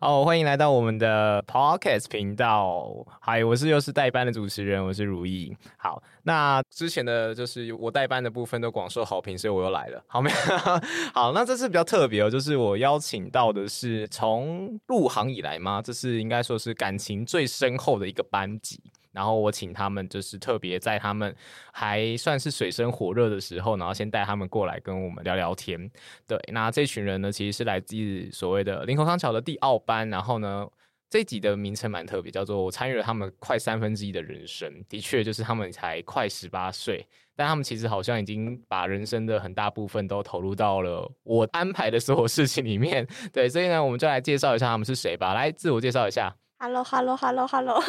哦，欢迎来到我们的 Podcast 频道。嗨，我是又是代班的主持人，我是如意。好，那之前的就是我代班的部分都广受好评，所以我又来了。好没有？好，那这次比较特别哦，就是我邀请到的是从入行以来嘛，这是应该说是感情最深厚的一个班级。然后我请他们，就是特别在他们还算是水深火热的时候，然后先带他们过来跟我们聊聊天。对，那这群人呢，其实是来自所谓的林口康桥的第二班。然后呢，这集的名称蛮特别，叫做“我参与了他们快三分之一的人生”。的确，就是他们才快十八岁，但他们其实好像已经把人生的很大部分都投入到了我安排的所有事情里面。对，所以呢，我们就来介绍一下他们是谁吧。来，自我介绍一下。Hello，Hello，Hello，Hello。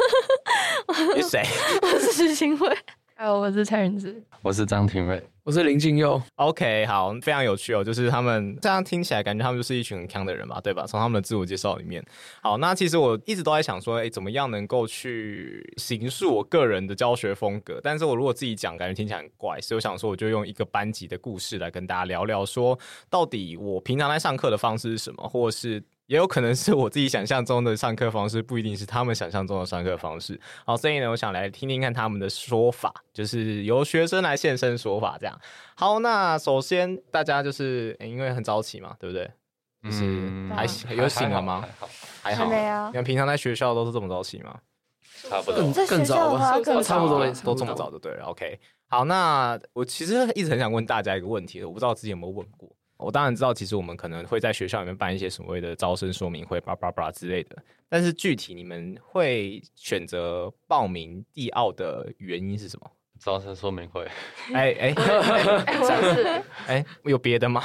你是谁？我是徐新慧。还有，我是蔡仁智。我是张庭瑞。我是林静佑。OK，好，非常有趣哦。就是他们这样听起来，感觉他们就是一群很强的人嘛，对吧？从他们的自我介绍里面。好，那其实我一直都在想说，哎，怎么样能够去形塑我个人的教学风格？但是我如果自己讲，感觉听起来很怪，所以我想说，我就用一个班级的故事来跟大家聊聊，说到底我平常在上课的方式是什么，或者是。也有可能是我自己想象中的上课方式，不一定是他们想象中的上课方式。好，所以呢，我想来听听看他们的说法，就是由学生来现身说法，这样。好，那首先大家就是、欸、因为很早起嘛，对不对？就是、嗯、还有醒了吗？还好，还好。你们平常在学校都是这么早起吗？差不多。更更早吧？更差不多都这么早就对了。OK。好，那我其实一直很想问大家一个问题，我不知道自己有没有问过。我当然知道，其实我们可能会在学校里面办一些所谓的招生说明会，叭叭叭之类的。但是具体你们会选择报名地奥的原因是什么？招生说明会。哎哎，不是，哎，有别的吗？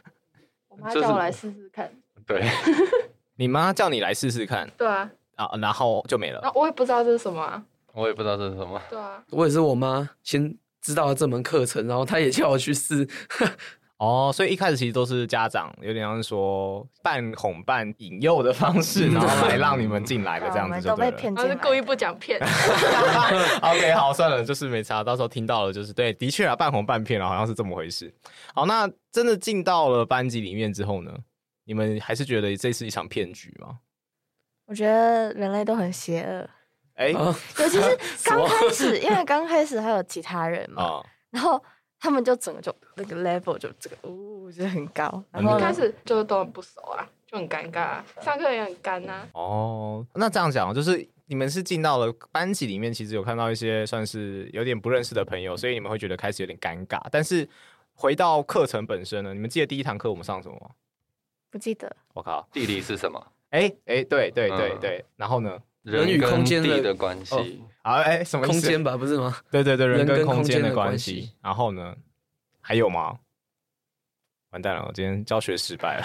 我妈叫我来试试看。对，你妈叫你来试试看。对啊。啊，然后就没了。啊，我也不知道这是什么啊。我也不知道这是什么。对啊。我也是我妈先知道了这门课程，然后她也叫我去试。哦，所以一开始其实都是家长有点像是说半哄半引诱的方式，然后来让你们进来的这样子就 对了。都被骗，是故意不讲骗。OK，好，算了，就是没差，到时候听到了就是对，的确啊，半哄半骗了，好像是这么回事。好，那真的进到了班级里面之后呢，你们还是觉得这是一场骗局吗？我觉得人类都很邪恶，哎、欸，尤其是刚开始，因为刚开始还有其他人嘛，哦、然后。他们就整个就那个 level 就这个，哦，就很高。然后开始就都很不熟啊，就很尴尬啊，上课也很干呐。哦，那这样讲就是你们是进到了班级里面，其实有看到一些算是有点不认识的朋友，所以你们会觉得开始有点尴尬。但是回到课程本身呢，你们记得第一堂课我们上什么吗？不记得。我靠，地理是什么？哎哎，对对对对，然后呢？人与空间的关系，好，哎，什么空间吧，不是吗？对对对，人跟空间的关系。然后呢？还有吗？完蛋了，我今天教学失败了。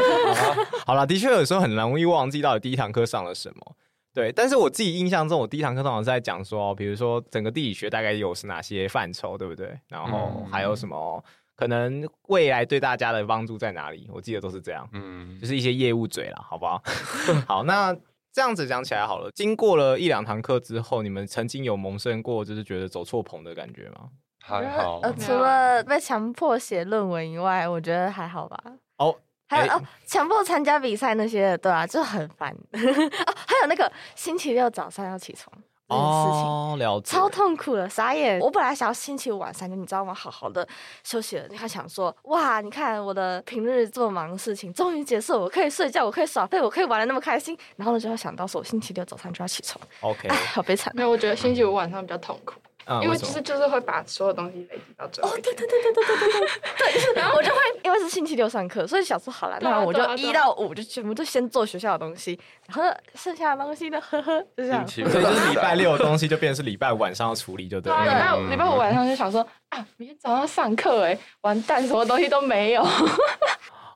好了，的确有时候很容易忘记到底第一堂课上了什么。对，但是我自己印象中，我第一堂课通常是在讲说，比如说整个地理学大概有是哪些范畴，对不对？然后还有什么可能未来对大家的帮助在哪里？我记得都是这样。嗯，就是一些业务嘴了，好不好？好，那。这样子讲起来好了，经过了一两堂课之后，你们曾经有萌生过就是觉得走错棚的感觉吗？还好，呃，除了被强迫写论文以外，我觉得还好吧。哦，还有、欸、哦，强迫参加比赛那些，对啊，就很烦。哦，还有那个星期六早上要起床。哦，了解，超痛苦的，傻眼。我本来想要星期五晚上就你知道吗？好好的休息了。他想说，哇，你看我的平日这么忙的事情终于结束，我可以睡觉，我可以耍废，我可以玩的那么开心。然后呢，就会想到说，我星期六早上就要起床。OK，哎，好悲惨。没有，我觉得星期五晚上比较痛苦。因为就是就是会把所有东西累积到最后。哦，对对对对对对对对，对，然后我就会因为是星期六上课，所以想说好了，那我就一到五就全部就先做学校的东西，然后剩下的东西呢，呵呵，就这样。所以就是礼拜六的东西就变成是礼拜五晚上要处理，就对了。礼拜五礼拜五晚上就想说啊，明天早上上课哎，完蛋，什么东西都没有。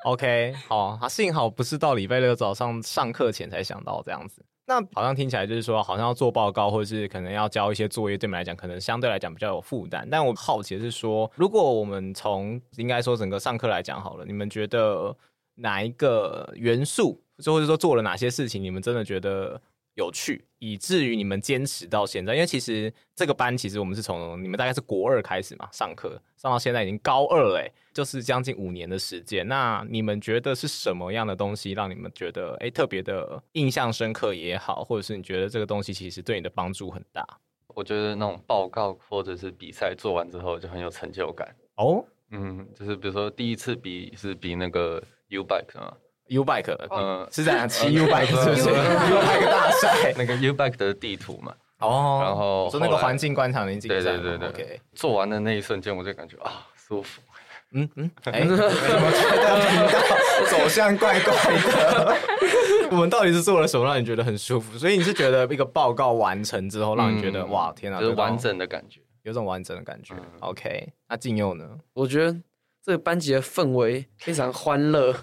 OK，好，他幸好不是到礼拜六早上上课前才想到这样子。那好像听起来就是说，好像要做报告，或者是可能要交一些作业，对你们来讲，可能相对来讲比较有负担。但我好奇的是说，如果我们从应该说整个上课来讲好了，你们觉得哪一个元素，或者说做了哪些事情，你们真的觉得有趣，以至于你们坚持到现在？因为其实这个班其实我们是从你们大概是国二开始嘛上课，上到现在已经高二了，就是将近五年的时间。那你们觉得是什么样的东西让你们觉得哎特别的印象深刻也好，或者是你觉得这个东西其实对你的帮助很大？我觉得那种报告或者是比赛做完之后就很有成就感哦。嗯，就是比如说第一次比是比那个 U bike 啊，U bike，嗯，是这样骑 U bike 是不是？U bike 大赛 那个 U bike 的地图嘛。哦，然后说那个环境观察能力，对对对对，OK。做完的那一瞬间，我就感觉啊，舒服。嗯嗯，哎，怎么觉得频道走向怪怪的？我们到底是做了什么让你觉得很舒服？所以你是觉得一个报告完成之后，让你觉得哇，天哪，就是完整的感觉。有种完整的感觉。嗯、OK，那静佑呢？我觉得这个班级的氛围非常欢乐，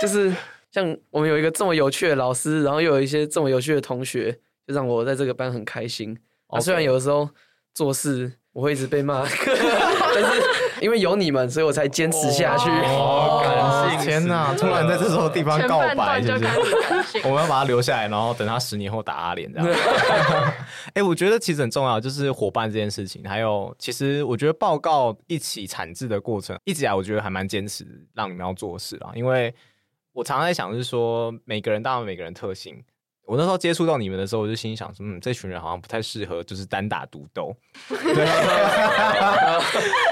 就是像我们有一个这么有趣的老师，然后又有一些这么有趣的同学，就让我在这个班很开心。虽然有的时候做事我会一直被骂，但是。因为有你们，所以我才坚持下去。哦，感谢天哪！突然在这种地方告白，是不是？我们要把他留下来，然后等他十年后打阿脸这样。哎、欸，我觉得其实很重要，就是伙伴这件事情。还有，其实我觉得报告一起产制的过程，一直以来我觉得还蛮坚持让你们要做事啊。因为我常常在想，就是说每个人当然有每个人特性。我那时候接触到你们的时候，我就心想说，嗯，这群人好像不太适合，就是单打独斗。对，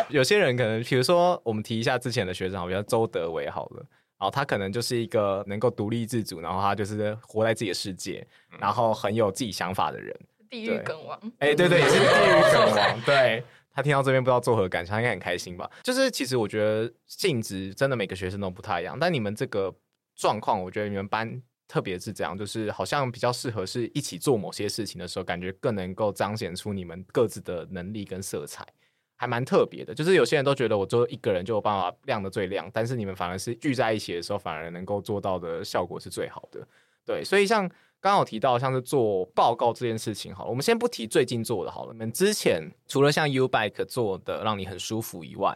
有些人可能，比如说，我们提一下之前的学长，比如周德伟好了，然后他可能就是一个能够独立自主，然后他就是活在自己的世界，然后很有自己想法的人。地狱梗王，哎、欸，对对，也是地狱梗王。对，他听到这边不知道作何感想，他应该很开心吧？就是其实我觉得性质真的每个学生都不太一样，但你们这个状况，我觉得你们班。特别是这样，就是好像比较适合是一起做某些事情的时候，感觉更能够彰显出你们各自的能力跟色彩，还蛮特别的。就是有些人都觉得我做一个人就有办法亮的最亮，但是你们反而是聚在一起的时候，反而能够做到的效果是最好的。对，所以像。刚好提到像是做报告这件事情，好了，我们先不提最近做的好了。你们之前除了像 U Bike 做的让你很舒服以外，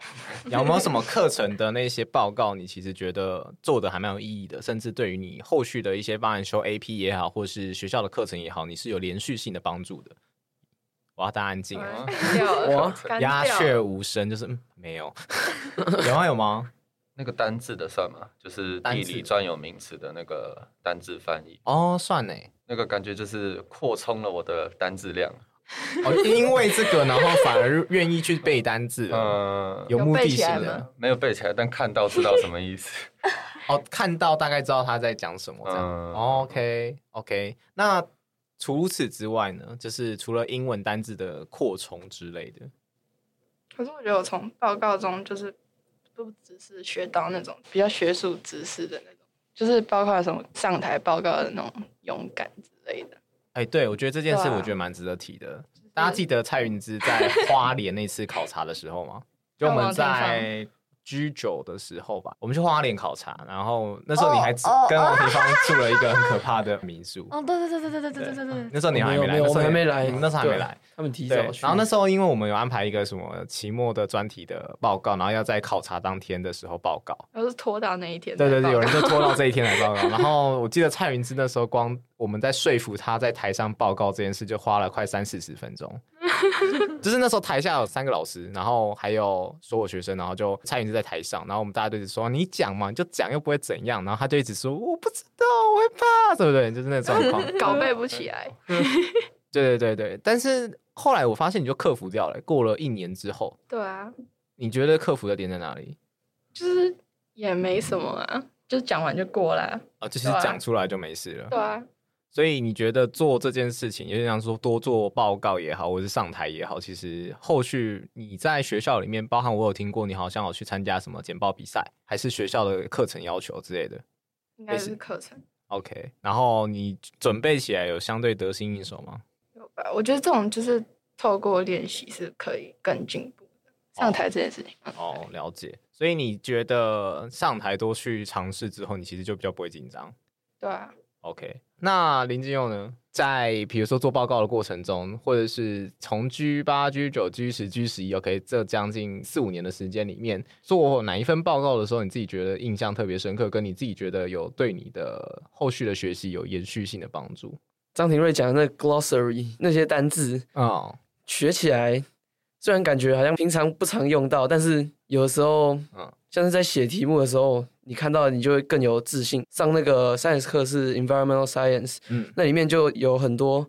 有没有什么课程的那些报告，你其实觉得做的还蛮有意义的，甚至对于你后续的一些帮你修 AP 也好，或是学校的课程也好，你是有连续性的帮助的？我要大家安静啊！我鸦雀无声，就是嗯，没有，有吗？有吗？那个单字的算吗？就是地理专有名词的那个单字翻译哦，算呢。那个感觉就是扩充了我的单字量。哦，因为这个，然后反而愿意去背单字。嗯，有目的性的，没有背起来，但看到知道什么意思。哦，看到大概知道他在讲什么这样。嗯，OK OK。那除此之外呢？就是除了英文单字的扩充之类的。可是我觉得我从报告中就是。不只是学到那种比较学术知识的那种，就是包括什么上台报告的那种勇敢之类的。哎、欸，对，我觉得这件事我觉得蛮值得提的。啊、大家记得蔡云芝在花莲那次考察的时候吗？就我们在。居酒的时候吧，我们去花莲考察，然后那时候你还跟王庭芳住了一个很可怕的民宿。哦，对对对对对对对对对。那时候你还没来，我们还没来，那时候还没来，他们提早去。然后那时候因为我们有安排一个什么期末的专题的报告，然后要在考察当天的时候报告。然后是拖到那一天。对对对，有人就拖到这一天 来报告。然后我记得蔡云芝那时候光我们在说服他在台上报告这件事，就花了快三四十分钟。就是那时候台下有三个老师，然后还有所有学生，然后就蔡云就在台上，然后我们大家都一直说你讲嘛，你就讲又不会怎样，然后他就一直说我不知道，我会怕，对不对？就是那种状况，搞背不起来。对对对对，但是后来我发现你就克服掉了，过了一年之后。对啊。你觉得克服的点在哪里？就是也没什么啊，就讲完就过了。啊，就是讲出来就没事了。对啊。所以你觉得做这件事情，有点像说多做报告也好，或是上台也好，其实后续你在学校里面，包含我有听过，你好像有去参加什么简报比赛，还是学校的课程要求之类的？应该是课程。OK，然后你准备起来有相对得心应手吗？有吧，我觉得这种就是透过练习是可以更进步的。上台这件事情。哦，哦，了解。所以你觉得上台多去尝试之后，你其实就比较不会紧张？对啊。OK，那林金佑呢？在比如说做报告的过程中，或者是从 G 八、G 九、G 十、G 十一，OK，这将近四五年的时间里面，做哪一份报告的时候，你自己觉得印象特别深刻，跟你自己觉得有对你的后续的学习有延续性的帮助？张廷瑞讲的那个 glossary 那些单字啊，学起来虽然感觉好像平常不常用到，但是有的时候，嗯，像是在写题目的时候，你看到你就会更有自信。上那个 science 课是 environmental science，嗯，那里面就有很多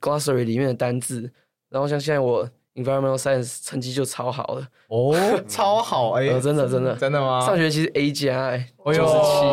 glossary 里面的单字，然后像现在我。Environmental Science 成绩就超好了。哦，超好哎、欸，真的真的。真的吗？上学期是 A 加哎、欸，九十七。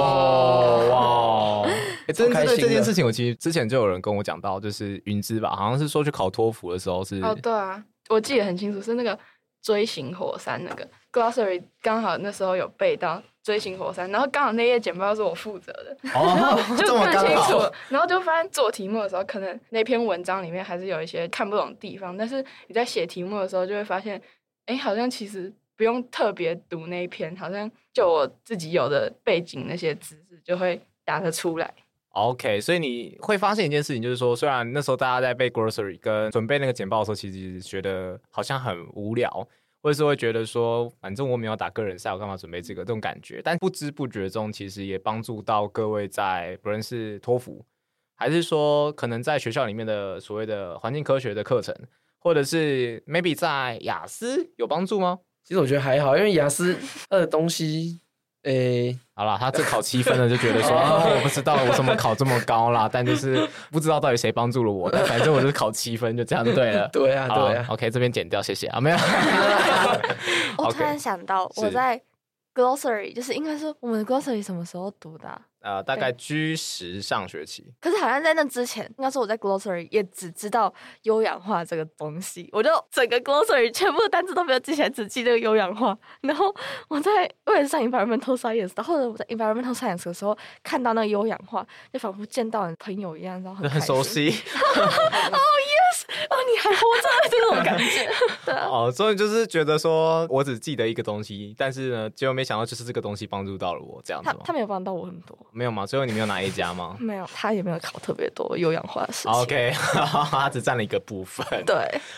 哇！哎，针对这件事情，我其实之前就有人跟我讲到，就是云芝吧，好像是说去考托福的时候是哦，对啊，我记得很清楚，是那个锥形火山那个 Glossary，刚好那时候有背到。锥形火山，然后刚好那页简报是我负责的，哦、然 后就看清楚，然后就发现做题目的时候，可能那篇文章里面还是有一些看不懂的地方，但是你在写题目的时候，就会发现，哎，好像其实不用特别读那一篇，好像就我自己有的背景那些知识就会答得出来。OK，所以你会发现一件事情，就是说，虽然那时候大家在背 glossary 跟准备那个简报的时候，其实觉得好像很无聊。或者是会觉得说，反正我没有打个人赛，我干嘛准备这个这种感觉？但不知不觉中，其实也帮助到各位在不论是托福，还是说可能在学校里面的所谓的环境科学的课程，或者是 maybe 在雅思有帮助吗？其实我觉得还好，因为雅思的东西。诶、欸，好了，他这考七分了，就觉得说，哦，我不知道我怎么考这么高啦，但就是不知道到底谁帮助了我，但反正我就是考七分，就这样就对了。对啊，对啊。OK，这边剪掉，谢谢啊，没有。我突然想到，我在 Glossary，就是应该是我们的 Glossary 什么时候读的、啊？呃，大概居十上学期，可是好像在那之前，应该说我在 Glossary 也只知道优氧化这个东西，我就整个 Glossary 全部的单词都没有记起来，只记这个优氧化。然后我在为了上 Environmental Science，然后我在 Environmental Science 的时候看到那个优氧化，就仿佛见到你朋友一样，然后很很熟悉。哦、oh, yes，哦，你还活着这种感觉。对啊。哦，所以就是觉得说我只记得一个东西，但是呢，结果没想到就是这个东西帮助到了我这样子。他他没有帮到我很多。没有吗？最后你没有拿 A 加吗？没有，他也没有考特别多有氧化的事情。OK，他只占了一个部分。对，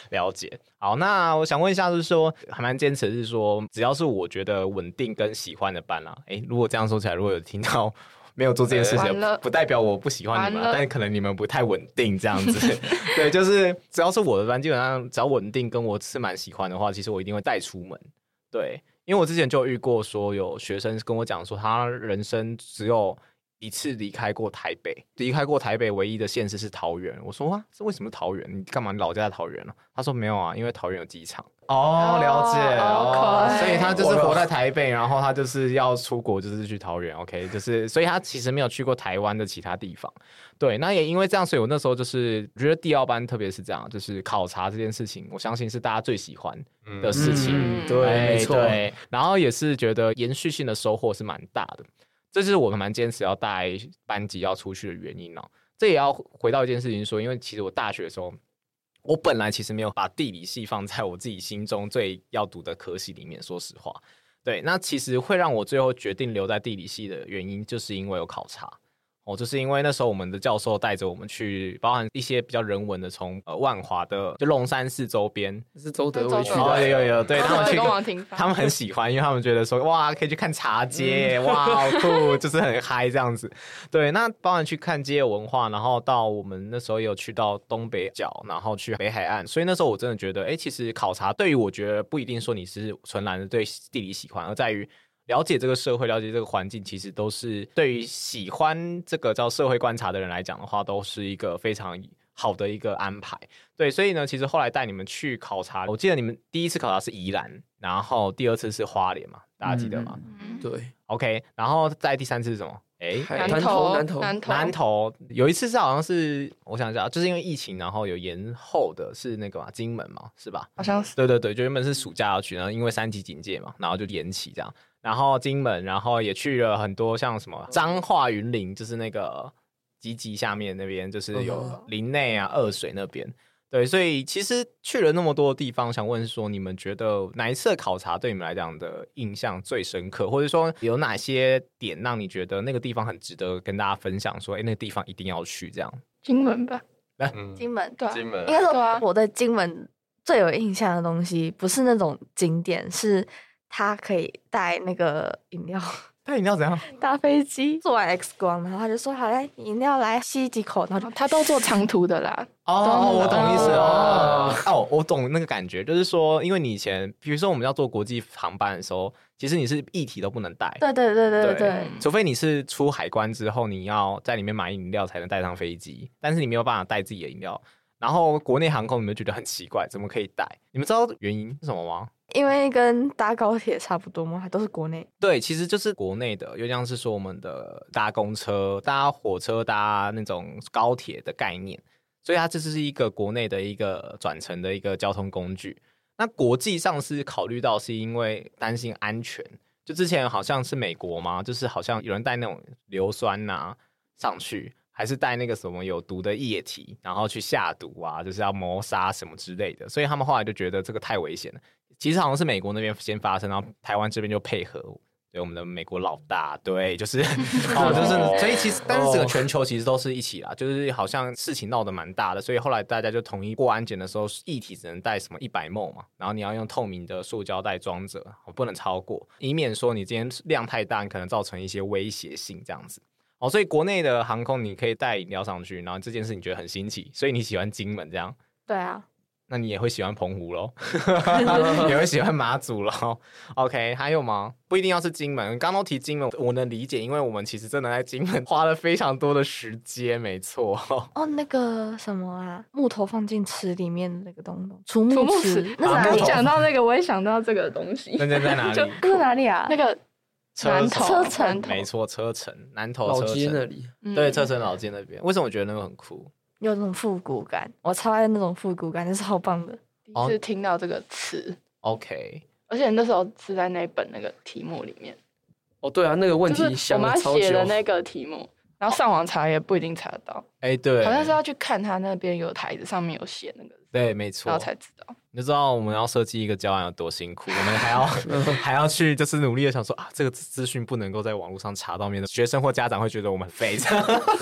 了解。好，那我想问一下，就是说，还蛮坚持是说，只要是我觉得稳定跟喜欢的班啦，哎，如果这样说起来，如果有听到没有做这件事情，不代表我不喜欢你们，但是可能你们不太稳定这样子。对，就是只要是我的班，基本上只要稳定跟我是蛮喜欢的话，其实我一定会带出门。对，因为我之前就遇过说有学生跟我讲说，他人生只有。一次离开过台北，离开过台北唯一的县市是桃园。我说哇，这为什么桃园？你干嘛？你老家在桃园呢？他说没有啊，因为桃园有机场。哦，了解哦，所以他就是活在台北，然后他就是要出国，就是去桃园。OK，就是所以他其实没有去过台湾的其他地方。对，那也因为这样，所以我那时候就是觉得第二班特别是这样，就是考察这件事情，我相信是大家最喜欢的事情。嗯、对，没错。对，然后也是觉得延续性的收获是蛮大的。这是我蛮坚持要带班级要出去的原因哦。这也要回到一件事情说，因为其实我大学的时候，我本来其实没有把地理系放在我自己心中最要读的科系里面。说实话，对，那其实会让我最后决定留在地理系的原因，就是因为有考察。哦，就是因为那时候我们的教授带着我们去，包含一些比较人文的，从呃万华的就龙山寺周边，是周德威去的，哦，有有对，他们去，他们很喜欢，因为他们觉得说哇，可以去看茶街，嗯、哇，好酷，就是很嗨这样子。对，那包含去看街文化，然后到我们那时候也有去到东北角，然后去北海岸，所以那时候我真的觉得，哎，其实考察对于我觉得不一定说你是纯然的对地理喜欢，而在于。了解这个社会，了解这个环境，其实都是对于喜欢这个叫社会观察的人来讲的话，都是一个非常好的一个安排。对，所以呢，其实后来带你们去考察，我记得你们第一次考察是宜兰，然后第二次是花莲嘛，大家记得吗？嗯、对，OK，然后再第三次是什么？哎，南投，南投，南投，南投。有一次是好像是，我想一下，就是因为疫情，然后有延后的，是那个嘛，金门嘛，是吧？好像是。对对对，就原本是暑假要去，然后因为三级警戒嘛，然后就延期这样。然后金门，然后也去了很多像什么彰化云林，就是那个集集下面那边，就是有林内啊、二水那边。对，所以其实去了那么多地方，想问说，你们觉得哪一次考察对你们来讲的印象最深刻，或者说有哪些点让你觉得那个地方很值得跟大家分享？说，哎，那个地方一定要去，这样。金门吧，来，金门，对，金门，应该说我对金门最有印象的东西，不是那种景点，是。他可以带那个饮料，带饮料怎样？搭飞机做完 X 光，然后他就说：“好嘞，饮料来吸几口。”然后他都坐长途的啦。哦，我懂意思哦。哦，我懂那个感觉，就是说，因为你以前，比如说我们要坐国际航班的时候，其实你是一体都不能带。对对对对对，对。除非你是出海关之后，你要在里面买饮料才能带上飞机，但是你没有办法带自己的饮料。然后国内航空，你们觉得很奇怪，怎么可以带？你们知道原因是什么吗？因为跟搭高铁差不多吗？还都是国内？对，其实就是国内的，又像是说我们的搭公车、搭火车、搭那种高铁的概念，所以它这是一个国内的一个转乘的一个交通工具。那国际上是考虑到是因为担心安全，就之前好像是美国嘛，就是好像有人带那种硫酸呐、啊、上去。还是带那个什么有毒的液体，然后去下毒啊，就是要谋杀什么之类的，所以他们后来就觉得这个太危险了。其实好像是美国那边先发生，然后台湾这边就配合，对我们的美国老大，对，就是 哦，就是所以其实，但是整个全球其实都是一起啦，就是好像事情闹得蛮大的，所以后来大家就统一过安检的时候，液体只能带什么一百 ml 嘛，然后你要用透明的塑胶袋装着，不能超过，以免说你今天量太大，可能造成一些威胁性这样子。哦，所以国内的航空你可以带饮料上去，然后这件事你觉得很新奇，所以你喜欢金门这样？对啊，那你也会喜欢澎湖喽，也会喜欢马祖喽。OK，还有吗？不一定要是金门，刚刚都提金门，我能理解，因为我们其实真的在金门花了非常多的时间，没错。哦，那个什么啊，木头放进池里面的那个东东，储木池。那你讲到那个，我也想到这个东西。那在在 哪里？就在哪里啊？那个。南投车城，没错，车城南头车城老街那里，嗯、对，车城老街那边。为什么我觉得那个很酷？有那种复古感，我超爱那种复古感，就是好棒的。第一次听到这个词，OK。而且那时候是在那本那个题目里面。哦，对啊，那个问题想了超久。我妈写的那个题目，然后上网查也不一定查得到。哎，对，好像是要去看他那边有台子，上面有写那个。对，没错，然后才知道。你就知道我们要设计一个教案有多辛苦，我们还要 还要去就是努力的想说啊，这个资讯不能够在网络上查到，面的学生或家长会觉得我们废。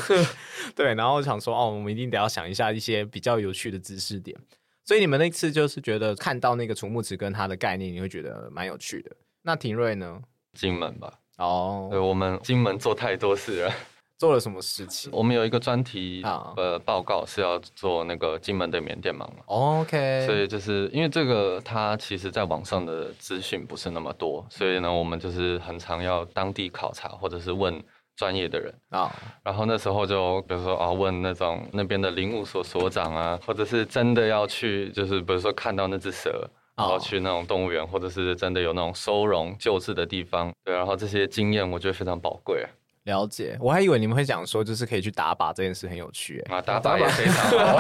对，然后想说哦，我们一定得要想一下一些比较有趣的知识点。所以你们那次就是觉得看到那个储木池跟它的概念，你会觉得蛮有趣的。那廷瑞呢？金门吧。哦，对，我们金门做太多事了。做了什么事情？我们有一个专题呃报告是要做那个金门的缅甸盲嘛。OK，所以就是因为这个，它其实在网上的资讯不是那么多，所以呢，我们就是很常要当地考察或者是问专业的人啊。Oh. 然后那时候就比如说啊，问那种那边的林务所所长啊，或者是真的要去，就是比如说看到那只蛇，然后去那种动物园，或者是真的有那种收容救治的地方，对，然后这些经验我觉得非常宝贵。了解，我还以为你们会讲说，就是可以去打靶这件事很有趣啊，打靶也非常好。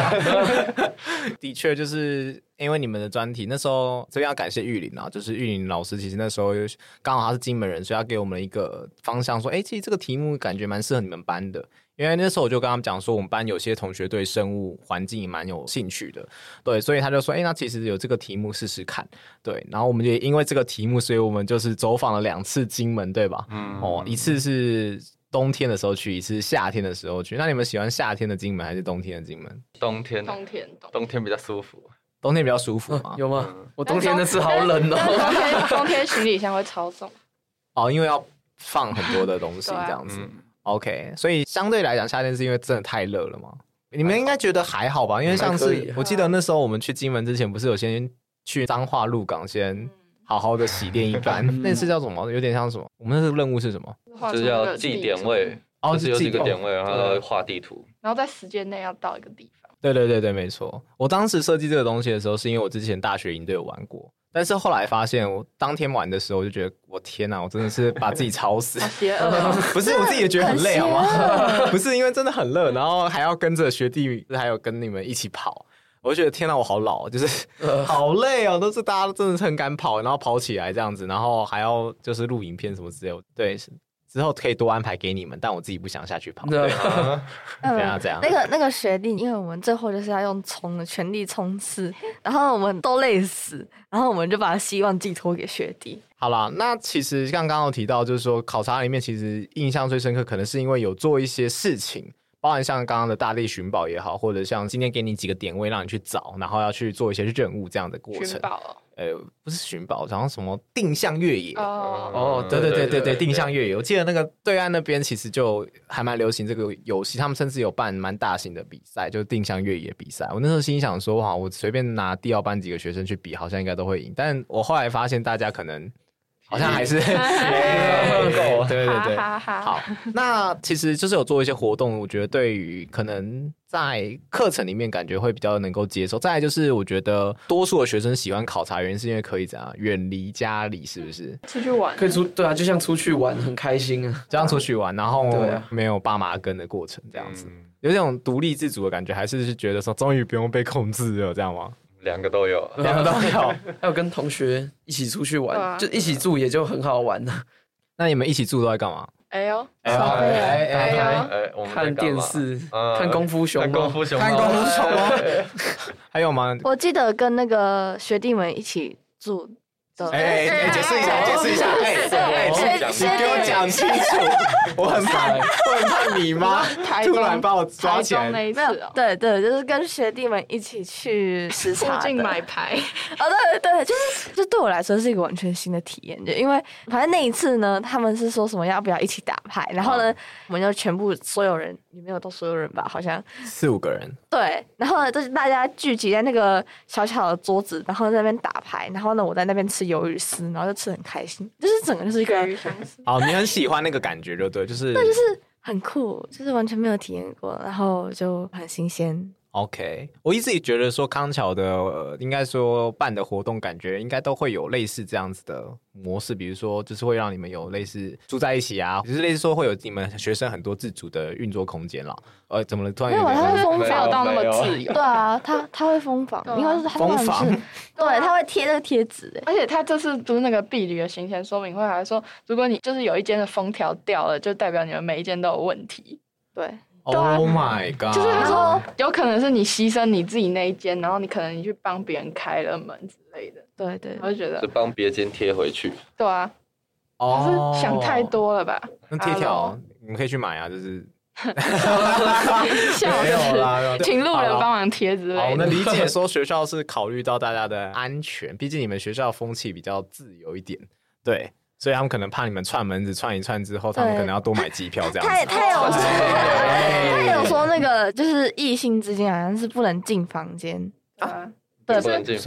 的确，就是因为你们的专题那时候，这边要感谢玉林啊，就是玉林老师，其实那时候刚好他是金门人，所以他给我们一个方向，说，哎、欸，其实这个题目感觉蛮适合你们班的。因为那时候我就跟他们讲说，我们班有些同学对生物环境也蛮有兴趣的，对，所以他就说，哎、欸，那其实有这个题目试试看，对。然后我们就因为这个题目，所以我们就是走访了两次金门，对吧？嗯，哦，一次是。冬天的时候去一次，夏天的时候去。那你们喜欢夏天的金门还是冬天的金门？冬天，冬天，冬天比较舒服。冬天比较舒服吗？有吗？我冬天的次好冷哦。冬天，冬天行李箱会超重。哦，因为要放很多的东西这样子。OK，所以相对来讲，夏天是因为真的太热了吗？你们应该觉得还好吧？因为上次我记得那时候我们去金门之前，不是有先去彰化鹿港先。好好的洗练一番，那次叫什么？有点像什么？我们那次任务是什么？就是要记点位，哦，是有几个点位，然后画地图，然后在时间内要到一个地方。对对对对，没错。我当时设计这个东西的时候，是因为我之前大学营队有玩过，但是后来发现，我当天玩的时候，我就觉得，我天哪，我真的是把自己吵死。邪恶。不是，我自己也觉得很累，好吗？不是，因为真的很热，然后还要跟着学弟，还有跟你们一起跑。我就觉得天哪，我好老，就是 好累哦，都是大家都真的是很敢跑，然后跑起来这样子，然后还要就是录影片什么之类的。对，之后可以多安排给你们，但我自己不想下去跑。对 啊，这样这样。那个那个学弟，因为我们最后就是要用冲的全力冲刺，然后我们都累死，然后我们就把希望寄托给学弟。好了，那其实像刚刚有提到，就是说考察里面其实印象最深刻，可能是因为有做一些事情。包含像刚刚的大地寻宝也好，或者像今天给你几个点位让你去找，然后要去做一些任务这样的过程。寻宝哦，呃，不是寻宝，好像什么定向越野。哦哦，对对对对对，定向越野。我记得那个对岸那边其实就还蛮流行这个游戏，他们甚至有办蛮大型的比赛，就是定向越野比赛。我那时候心想说，哇，我随便拿第二班几个学生去比，好像应该都会赢。但我后来发现，大家可能。好像还是 没够，对对对，好，那其实就是有做一些活动，我觉得对于可能在课程里面感觉会比较能够接受。再来就是我觉得多数的学生喜欢考察，原因是因为可以怎样远离家里，是不是？出去玩可以出，对啊，就像出去玩很开心啊，这样出去玩，然后没有爸妈跟的过程，这样子有这种独立自主的感觉，还是是觉得说终于不用被控制了，这样吗？两个都有，两个都有，还有跟同学一起出去玩，啊、就一起住也就很好玩了。那你们一起住都在干嘛？哎呦，哎呦，哎哎哎，看电视，看功夫熊，看功夫熊，看功夫熊吗？还有吗？我记得跟那个学弟们一起住。哎哎，解释一下，解释一下，哎哎，你给我讲清楚，我很怕，我很怕你妈突然把我抓起来。没有，对对，就是跟学弟们一起去视察，附近买牌。哦，对对对，就是，就对我来说是一个完全新的体验，就因为反正那一次呢，他们是说什么要不要一起打牌，然后呢，我们就全部所有人，也没有到所有人吧，好像四五个人。对，然后呢，就是大家聚集在那个小小的桌子，然后在那边打牌，然后呢，我在那边吃。鱿鱼丝，然后就吃很开心，就是整个就是一个鱼丝。哦，你很喜欢那个感觉，就对，就是那，就是很酷，就是完全没有体验过，然后就很新鲜。OK，我一直也觉得说康桥的、呃、应该说办的活动，感觉应该都会有类似这样子的模式，比如说就是会让你们有类似住在一起啊，就是类似说会有你们学生很多自主的运作空间了。呃，怎么了？突然没有，他会封房到那么自由。对啊，他他会封房，应该是封房。对，他会贴那个贴纸，而且他这次读那个毕旅的行前说明会，还说如果你就是有一间的封条掉了，就代表你们每一间都有问题。对。Oh my god！就是他说，有可能是你牺牲你自己那一间，然后你可能你去帮别人开了门之类的。对对，我就觉得是帮别间贴回去。对啊，哦，是想太多了吧？那贴条你们可以去买啊，就是 没有啦，请路人帮忙贴之类的。我能理解说学校是考虑到大家的安全，毕竟你们学校风气比较自由一点，对。所以他们可能怕你们串门子串一串之后，他们可能要多买机票这样子。他他有说，他有说那个就是异性之间好像是不能进房间啊。对，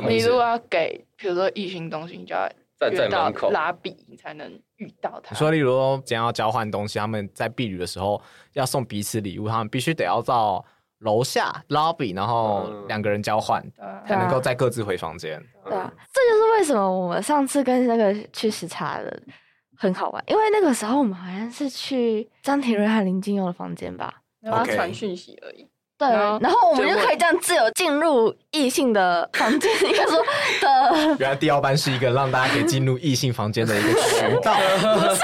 你如果要给，比如说异性东西，你就要站在门口拉比，你才能遇到他。说例如说，将要交换东西，他们在避旅的时候要送彼此礼物，他们必须得要到楼下 lobby，然后两个人交换，才能够再各自回房间。对啊，这就是为什么我们上次跟那个去视察的很好玩，因为那个时候我们好像是去张庭瑞和林金佑的房间吧，然后传讯息而已。对啊，然后我们就可以这样自由进入异性的房间。应该说的，原来第二班是一个让大家可以进入异性房间的一个渠道。不是，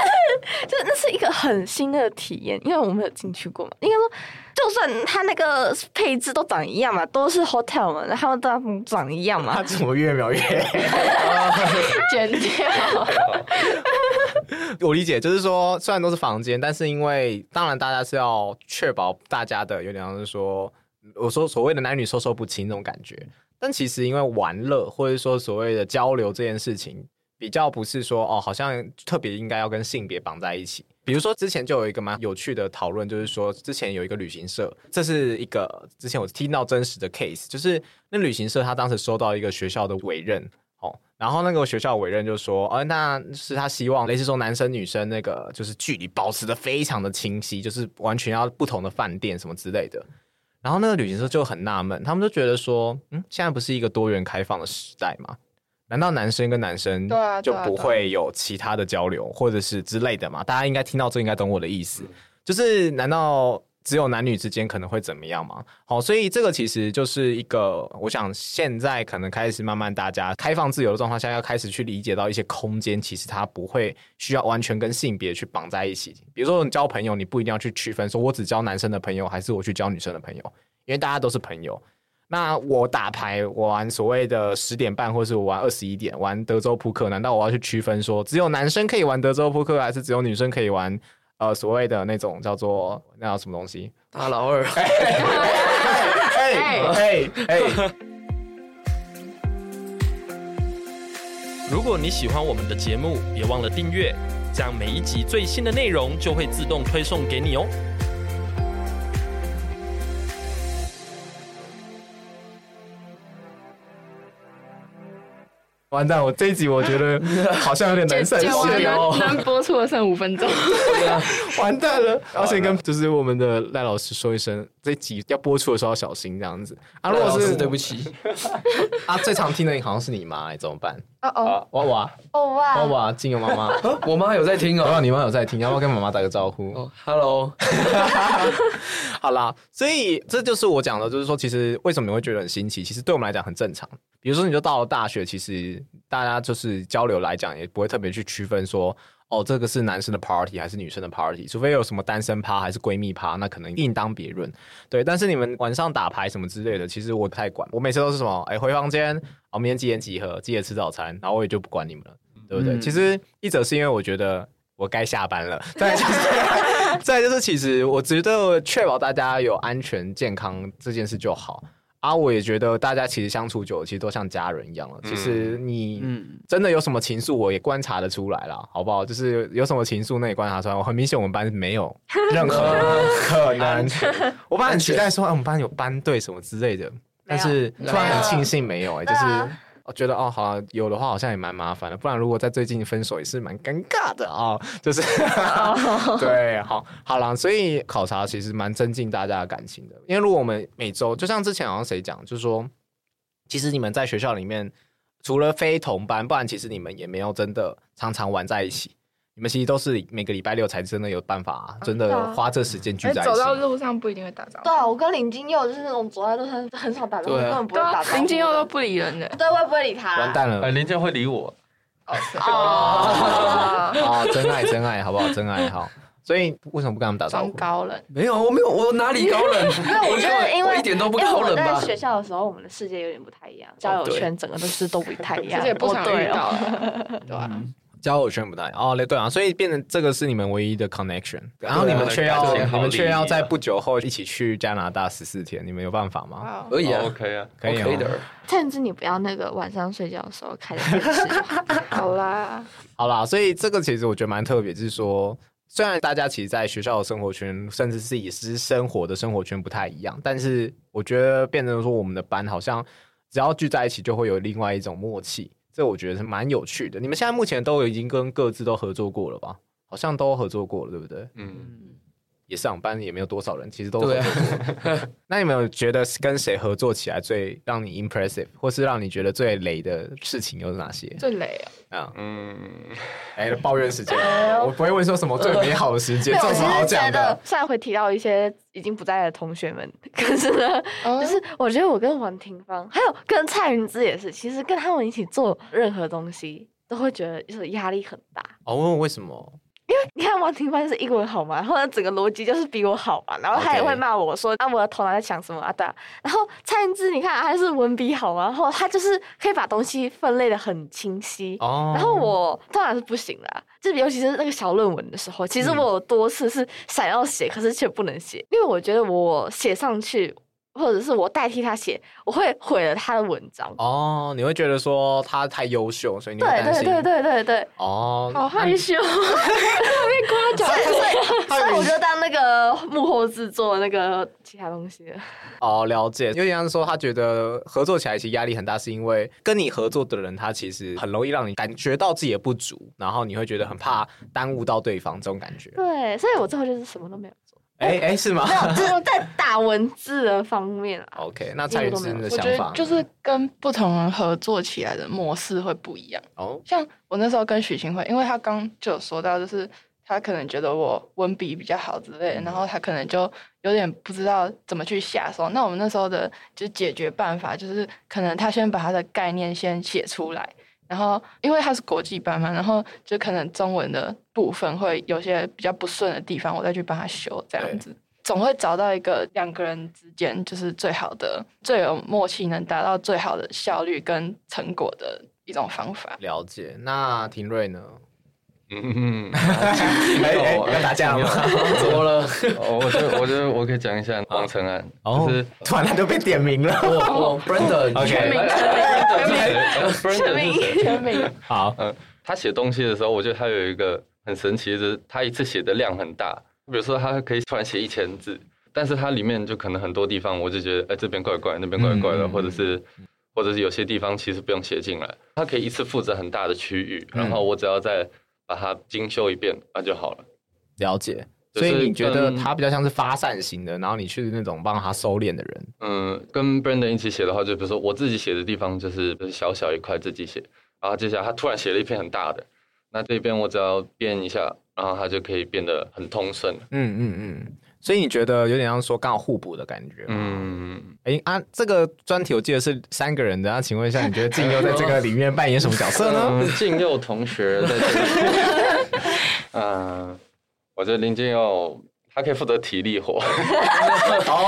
就那是一个很新的体验，因为我没有进去过嘛。应该说。就算它那个配置都长一样嘛，都是 hotel 嘛，然后都长一样嘛。他怎么越描越 剪掉？我理解，就是说虽然都是房间，但是因为当然大家是要确保大家的有点像是说，我说所谓的男女授受不亲那种感觉。但其实因为玩乐或者说所谓的交流这件事情，比较不是说哦，好像特别应该要跟性别绑在一起。比如说，之前就有一个蛮有趣的讨论，就是说，之前有一个旅行社，这是一个之前我听到真实的 case，就是那旅行社他当时收到一个学校的委任，哦，然后那个学校委任就说，呃，那是他希望类似说男生女生那个就是距离保持的非常的清晰，就是完全要不同的饭店什么之类的，然后那个旅行社就很纳闷，他们就觉得说，嗯，现在不是一个多元开放的时代吗？难道男生跟男生就不会有其他的交流，或者是之类的吗？大家应该听到这应该懂我的意思，就是难道只有男女之间可能会怎么样吗？好，所以这个其实就是一个，我想现在可能开始慢慢大家开放自由的状况下，要开始去理解到一些空间，其实它不会需要完全跟性别去绑在一起。比如说你交朋友，你不一定要去区分说我只交男生的朋友，还是我去交女生的朋友，因为大家都是朋友。那我打牌，我玩所谓的十点半，或是我玩二十一点玩德州扑克，难道我要去区分说只有男生可以玩德州扑克，还是只有女生可以玩呃所谓的那种叫做那叫什么东西？大老二。哎 哎哎！如果你喜欢我们的节目，别忘了订阅，这样每一集最新的内容就会自动推送给你哦。完蛋！我这一集我觉得 好像有点难上线哦，能播出的剩五分钟。完蛋了！而且跟就是我们的赖老师说一声，这一集要播出的时候要小心这样子。啊，如果是对不起，啊，最常听的好像是你妈，怎么办？哦哦，娃娃，哦哇，娃娃，金牛妈妈，我妈有在听哦，你妈有在听，要不要跟妈妈打个招呼？哦，Hello，好啦，所以这就是我讲的，就是说，其实为什么你会觉得很新奇？其实对我们来讲很正常。比如说，你就到了大学，其实大家就是交流来讲，也不会特别去区分说，哦，这个是男生的 party 还是女生的 party，除非有什么单身趴还是闺蜜趴，那可能另当别论。对，但是你们晚上打牌什么之类的，其实我不太管。我每次都是什么，哎，回房间，哦明天几点集合，记得吃早餐，然后我也就不管你们了，对不对？嗯、其实一则是因为我觉得我该下班了，再就是，再就是，其实我觉得确保大家有安全健康这件事就好。啊，我也觉得大家其实相处久了，其实都像家人一样了。其实你真的有什么情愫，我也观察得出来了，好不好？就是有什么情愫，那也观察出来。我很明显，我们班没有 任何 可能。我班很期待说，哎，我们班有班队什么之类的，但是突然很庆幸没有，哎，就是。我觉得哦，好啊，有的话好像也蛮麻烦的。不然如果在最近分手也是蛮尴尬的啊、哦。就 是对，好好啦，所以考察其实蛮增进大家的感情的。因为如果我们每周，就像之前好像谁讲，就是说，其实你们在学校里面除了非同班，不然其实你们也没有真的常常玩在一起。你们其实都是每个礼拜六才真的有办法，真的花这时间聚在一起。走到路上不一定会打招呼。对啊，我跟林金佑就是那种走在路上很少打招呼，根本不会打招呼。林金佑都不理人的，对，我也不会理他。完蛋了，哎，林金佑会理我。哦 哦，真爱真爱，好不好？真爱好。所以为什么不跟他们打招呼？高冷？没有，我没有，我哪里高冷？我觉得因为一点都不高冷吧。在学校的时候，我们的世界有点不太一样，交友圈整个都是都不太一样，也不常遇到，对吧？交友圈不太哦，对啊，所以变成这个是你们唯一的 connection，然后你们却要你们却要在不久后一起去加拿大十四天，你们有办法吗？可以啊，OK 啊，可以的。甚至你不要那个晚上睡觉的时候开电视。好啦，好啦，所以这个其实我觉得蛮特别，就是说，虽然大家其实在学校的生活圈，甚至是以私生活的生活圈不太一样，但是我觉得变成说我们的班好像只要聚在一起，就会有另外一种默契。这我觉得是蛮有趣的。你们现在目前都已经跟各自都合作过了吧？好像都合作过了，对不对？嗯。也上班也没有多少人，其实都合作过。啊、那有没有觉得跟谁合作起来最让你 impressive，或是让你觉得最雷的事情有哪些？最雷啊！啊嗯，哎，抱怨时间，我不会问说什么最美好的时间，这么好讲的。虽然会提到一些已经不在的同学们，可是呢，嗯、就是 我觉得我跟王庭芳，还有跟蔡云芝也是，其实跟他们一起做任何东西，都会觉得就是压力很大。哦，问问为什么？因为你看王廷帆是英文好嘛，然后整个逻辑就是比我好嘛，然后他也会骂我说.啊，我的头脑在想什么啊？对啊，然后蔡英之你看他是文笔好嘛，然后他就是可以把东西分类的很清晰，oh. 然后我当然是不行啦，就尤其是那个小论文的时候，其实我有多次是想要写，可是却不能写，因为我觉得我写上去。或者是我代替他写，我会毁了他的文章。哦，你会觉得说他太优秀，所以你会担心。对对对对对对。哦，好害羞，被夸奖。所以我就当那个幕后制作那个其他东西。哦，了解。有点像是说，他觉得合作起来其实压力很大，是因为跟你合作的人，他其实很容易让你感觉到自己的不足，然后你会觉得很怕耽误到对方这种感觉。对，所以我最后就是什么都没有。哎哎，是吗？没有，就是在打文字的方面啊。OK，那蔡宇真的想法，就是跟不同人合作起来的模式会不一样。哦，像我那时候跟许清慧，因为他刚就有说到，就是他可能觉得我文笔比较好之类的，然后他可能就有点不知道怎么去下手。那我们那时候的就解决办法，就是可能他先把他的概念先写出来。然后，因为他是国际班嘛，然后就可能中文的部分会有些比较不顺的地方，我再去帮他修，这样子对总会找到一个两个人之间就是最好的、最有默契，能达到最好的效率跟成果的一种方法。了解。那廷瑞呢？嗯，要打架了吗？怎么了？我觉得，我觉得我可以讲一下王承安，就是突然他就被点名了。哦，Brandon，全名，全名，全名。好，嗯，他写东西的时候，我觉得他有一个很神奇的，就是他一次写的量很大。比如说，他可以突然写一千字，但是他里面就可能很多地方，我就觉得，哎，这边怪怪，那边怪怪的，或者是。或者是有些地方其实不用写进来，它可以一次负责很大的区域，然后我只要在把它精修一遍，那就好了。了解，所以你觉得他比较像是发散型的，然后你去那种帮他收敛的人。嗯，跟 Brandon 一起写的话，就比如说我自己写的地方就是小小一块自己写，然后接下来他突然写了一篇很大的，那这边我只要变一下，然后他就可以变得很通顺。嗯嗯嗯。所以你觉得有点像说刚好互补的感觉？嗯，哎、欸、啊，这个专题我记得是三个人的，那请问一下，你觉得静佑在这个里面扮演什么角色呢？静佑、嗯、同学在这里，嗯、呃，我觉得林静佑他可以负责体力活。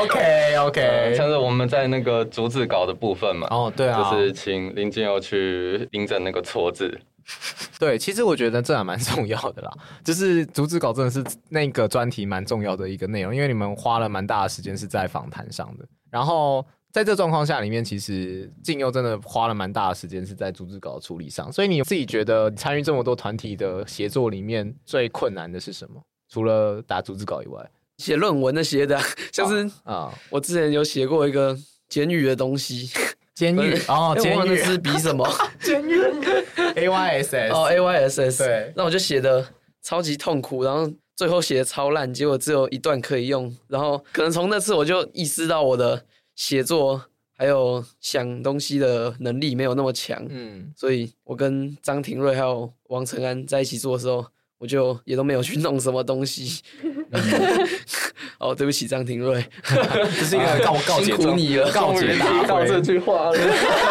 OK OK，、呃、像是我们在那个竹子稿的部分嘛，哦对啊，就是请林静佑去印证那个错字。对，其实我觉得这还蛮 重要的啦，就是逐字稿真的是那个专题蛮重要的一个内容，因为你们花了蛮大的时间是在访谈上的。然后在这状况下里面，其实静佑真的花了蛮大的时间是在逐字稿的处理上。所以你自己觉得参与这么多团体的协作里面，最困难的是什么？除了打逐字稿以外，写论文那些的，像是啊，我之前有写过一个简语的东西。监狱哦，监狱。是比什么？监狱。A Y S S 哦，A Y S S 对，那我就写的超级痛苦，然后最后写的超烂，结果只有一段可以用，然后可能从那次我就意识到我的写作还有想东西的能力没有那么强，嗯，所以我跟张庭瑞还有王承安在一起做的时候，我就也都没有去弄什么东西。哦，对不起，张庭瑞，这是一个告 告辛苦你了，告解答 到这句话了。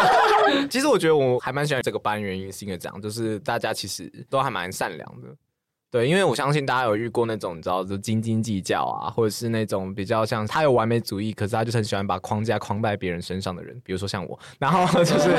其实我觉得我还蛮喜欢这个班，原因是因为这样，就是大家其实都还蛮善良的。对，因为我相信大家有遇过那种你知道，就斤斤计较啊，或者是那种比较像他有完美主义，可是他就是很喜欢把框架框在别人身上的人，比如说像我。然后 就是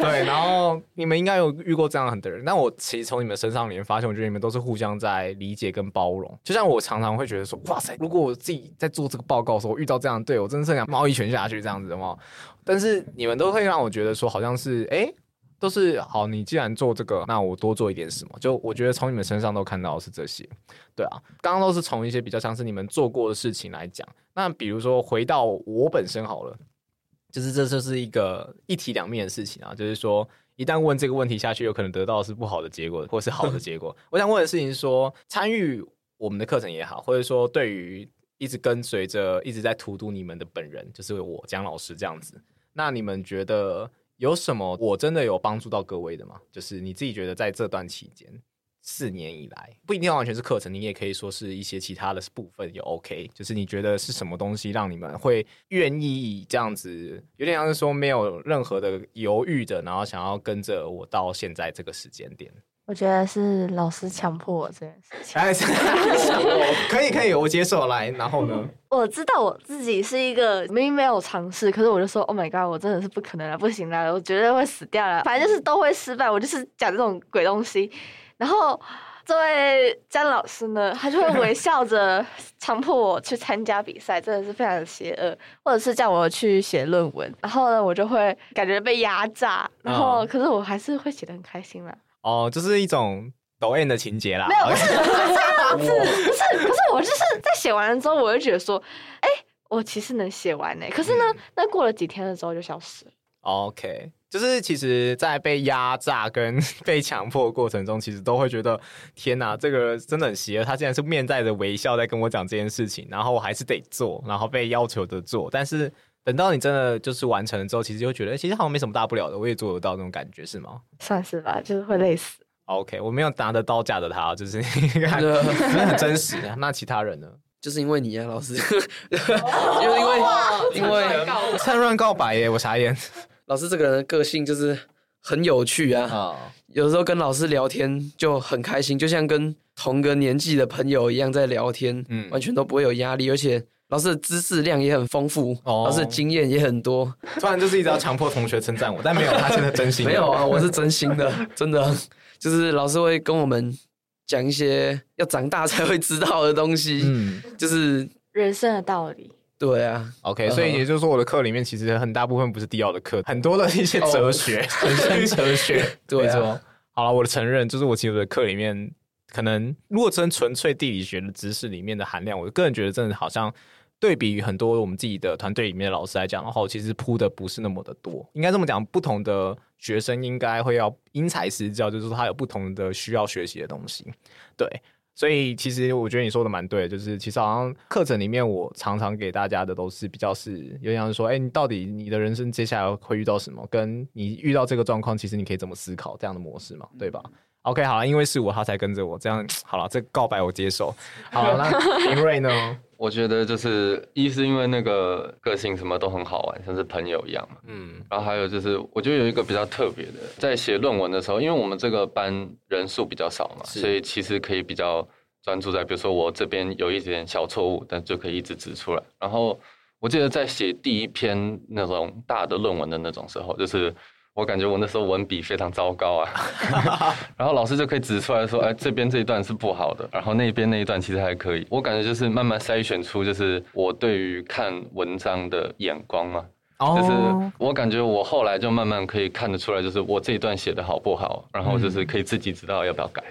对，然后你们应该有遇过这样的人。那我其实从你们身上里面发现，我觉得你们都是互相在理解跟包容。就像我常常会觉得说，哇塞，如果我自己在做这个报告的时候，我遇到这样的队友，我真的是想猫一拳下去这样子的嘛。但是你们都会让我觉得说，好像是哎。诶都是好，你既然做这个，那我多做一点什么？就我觉得从你们身上都看到的是这些，对啊，刚刚都是从一些比较像是你们做过的事情来讲。那比如说回到我本身好了，就是这就是一个一体两面的事情啊，就是说一旦问这个问题下去，有可能得到的是不好的结果，或是好的结果。我想问的事情是说，参与我们的课程也好，或者说对于一直跟随着一直在荼毒你们的本人，就是我江老师这样子，那你们觉得？有什么我真的有帮助到各位的吗？就是你自己觉得在这段期间四年以来，不一定要完全是课程，你也可以说是一些其他的部分也 OK。就是你觉得是什么东西让你们会愿意这样子，有点像是说没有任何的犹豫的，然后想要跟着我到现在这个时间点。我觉得是老师强迫我这件事情。哎，可以可以，我接受来。然后呢？我知道我自己是一个明明没有尝试，可是我就说，Oh my god，我真的是不可能了，不行了，我绝对会死掉了。反正就是都会失败，我就是讲这种鬼东西。然后这位詹老师呢，他就会微笑着 强迫我去参加比赛，真的是非常的邪恶，或者是叫我去写论文。然后呢，我就会感觉被压榨，然后可是我还是会写的很开心啦。哦，就是一种抖 M 的情节啦。没有，不是，不是 不是，不是我就是在写完了之后，我就觉得说，哎、欸，我其实能写完呢。可是呢，嗯、那过了几天了之后就消失了。OK，就是其实，在被压榨跟 被强迫的过程中，其实都会觉得，天哪，这个真的很邪恶。他竟然是面带着微笑在跟我讲这件事情，然后我还是得做，然后被要求的做，但是。等到你真的就是完成了之后，其实就觉得，欸，其实好像没什么大不了的，我也做得到那种感觉，是吗？算是吧，就是会累死。OK，我没有拿着刀架着他，就是 真的很真实。那其他人呢？就是因为你啊，老师，因为 因为因为趁乱告白耶，我傻眼。老师这个人的个性就是很有趣啊，oh. 有时候跟老师聊天就很开心，就像跟同个年纪的朋友一样在聊天，嗯，完全都不会有压力，而且。老师的知识量也很丰富，老师的经验也很多。突然就是一直要强迫同学称赞我，但没有，他现在真心。没有啊，我是真心的，真的。就是老师会跟我们讲一些要长大才会知道的东西，嗯，就是人生的道理。对啊，OK，所以也就是说，我的课里面其实很大部分不是地奥的课，很多的一些哲学，人生哲学。对啊，好了，我的承认就是我其实我的课里面，可能如果真纯粹地理学的知识里面的含量，我个人觉得真的好像。对比于很多我们自己的团队里面的老师来讲的话，其实铺的不是那么的多。应该这么讲，不同的学生应该会要因材施教，就是说他有不同的需要学习的东西。对，所以其实我觉得你说的蛮对的，就是其实好像课程里面我常常给大家的都是比较是有点说，哎，你到底你的人生接下来会遇到什么？跟你遇到这个状况，其实你可以怎么思考这样的模式嘛？对吧？嗯 OK，好了，因为是我，他才跟着我，这样好了，这个告白我接受。好了，那 林瑞呢？我觉得就是一是因为那个个性什么都很好玩，像是朋友一样嘛。嗯，然后还有就是，我觉得有一个比较特别的，在写论文的时候，因为我们这个班人数比较少嘛，所以其实可以比较专注在，比如说我这边有一点小错误，但就可以一直指出来。然后我记得在写第一篇那种大的论文的那种时候，就是。我感觉我那时候文笔非常糟糕啊，然后老师就可以指出来说，哎，这边这一段是不好的，然后那边那一段其实还可以。我感觉就是慢慢筛选出，就是我对于看文章的眼光嘛，就是我感觉我后来就慢慢可以看得出来，就是我这一段写的好不好，然后就是可以自己知道要不要改。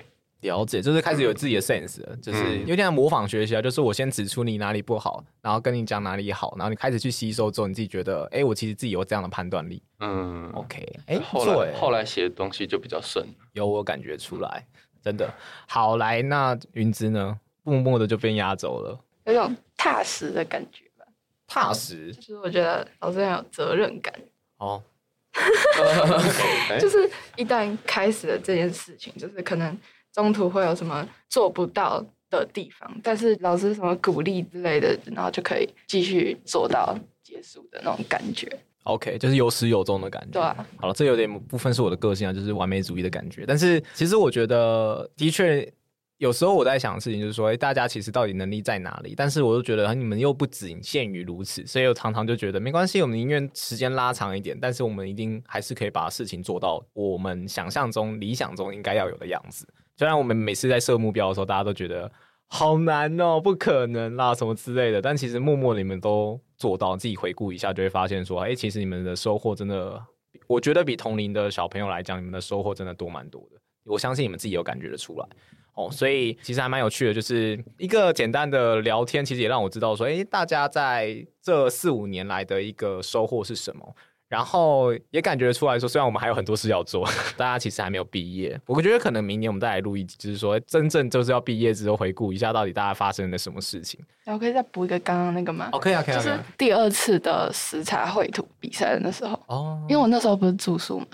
了解，就是开始有自己的 sense 了，就是有点像模仿学习啊。就是我先指出你哪里不好，然后跟你讲哪里好，然后你开始去吸收之后，你自己觉得，哎，我其实自己有这样的判断力。嗯，OK，哎，后来后来写的东西就比较顺，有我感觉出来，真的。好，来，那云芝呢，默默的就被压走了，有种踏实的感觉吧。踏实，就是我觉得老师很有责任感。哦，就是一旦开始了这件事情，就是可能。中途会有什么做不到的地方，但是老师什么鼓励之类的，然后就可以继续做到结束的那种感觉。OK，就是有始有终的感觉。对啊，好了，这有点部分是我的个性啊，就是完美主义的感觉。但是其实我觉得，的确有时候我在想的事情就是说，哎，大家其实到底能力在哪里？但是我又觉得你们又不仅限于如此，所以我常常就觉得没关系，我们宁愿时间拉长一点，但是我们一定还是可以把事情做到我们想象中、理想中应该要有的样子。虽然我们每次在设目标的时候，大家都觉得好难哦，不可能啦，什么之类的，但其实默默你们都做到。自己回顾一下，就会发现说，哎，其实你们的收获真的，我觉得比同龄的小朋友来讲，你们的收获真的多蛮多的。我相信你们自己有感觉得出来哦，所以其实还蛮有趣的，就是一个简单的聊天，其实也让我知道说，哎，大家在这四五年来的一个收获是什么。然后也感觉出来说，虽然我们还有很多事要做，大家其实还没有毕业。我觉得可能明年我们再来录一集，就是说真正就是要毕业之后回顾一下，到底大家发生了什么事情。然后可以再补一个刚刚那个吗？可以啊，可以啊。就是第二次的食材绘图比赛的那时候，哦，因为我那时候不是住宿嘛，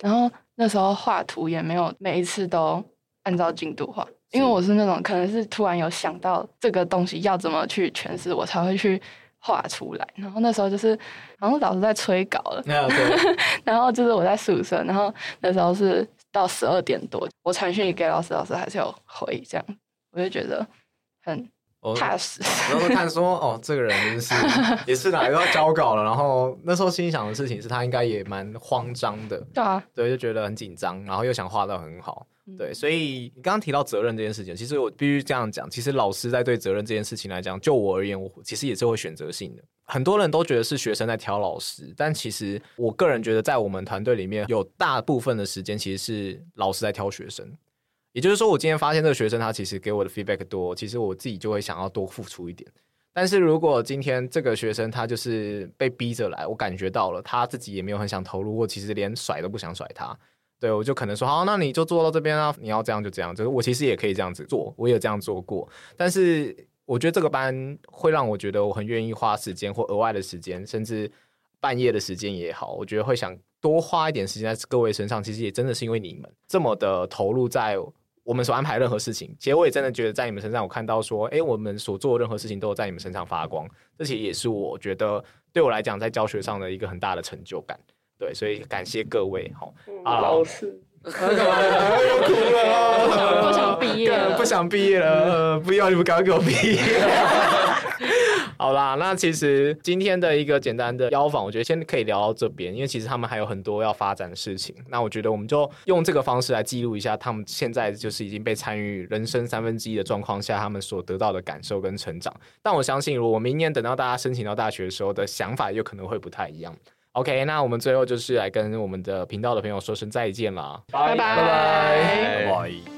然后那时候画图也没有每一次都按照进度画，因为我是那种可能是突然有想到这个东西要怎么去诠释，我才会去。画出来，然后那时候就是，然后老师在催稿了，然后就是我在宿舍，然后那时候是到十二点多，我传讯给老师，老师还是有回，这样我就觉得很踏实。然后看说，哦，这个人真是 也是哪又要交稿了，然后那时候心想的事情是他应该也蛮慌张的，对啊，对，就觉得很紧张，然后又想画得很好。对，所以你刚刚提到责任这件事情，其实我必须这样讲，其实老师在对责任这件事情来讲，就我而言，我其实也是会选择性的。很多人都觉得是学生在挑老师，但其实我个人觉得，在我们团队里面有大部分的时间其实是老师在挑学生。也就是说，我今天发现这个学生他其实给我的 feedback 多，其实我自己就会想要多付出一点。但是如果今天这个学生他就是被逼着来，我感觉到了他自己也没有很想投入，我其实连甩都不想甩他。对，我就可能说好，那你就做到这边啊。你要这样就这样，就是我其实也可以这样子做，我也这样做过。但是我觉得这个班会让我觉得我很愿意花时间或额外的时间，甚至半夜的时间也好，我觉得会想多花一点时间在各位身上。其实也真的是因为你们这么的投入在我们所安排任何事情。其实我也真的觉得在你们身上，我看到说，哎，我们所做的任何事情都有在你们身上发光。这其实也是我觉得对我来讲在教学上的一个很大的成就感。对，所以感谢各位好。啊，老师，干嘛又哭了？不想毕业了，不想毕业了，不要你们赶快给我毕业。好啦，那其实今天的一个简单的邀访，我觉得先可以聊到这边，因为其实他们还有很多要发展的事情。那我觉得我们就用这个方式来记录一下他们现在就是已经被参与人生三分之一的状况下，他们所得到的感受跟成长。但我相信，如果明年等到大家申请到大学的时候的想法，有可能会不太一样。OK，那我们最后就是来跟我们的频道的朋友说声再见了，拜拜拜拜。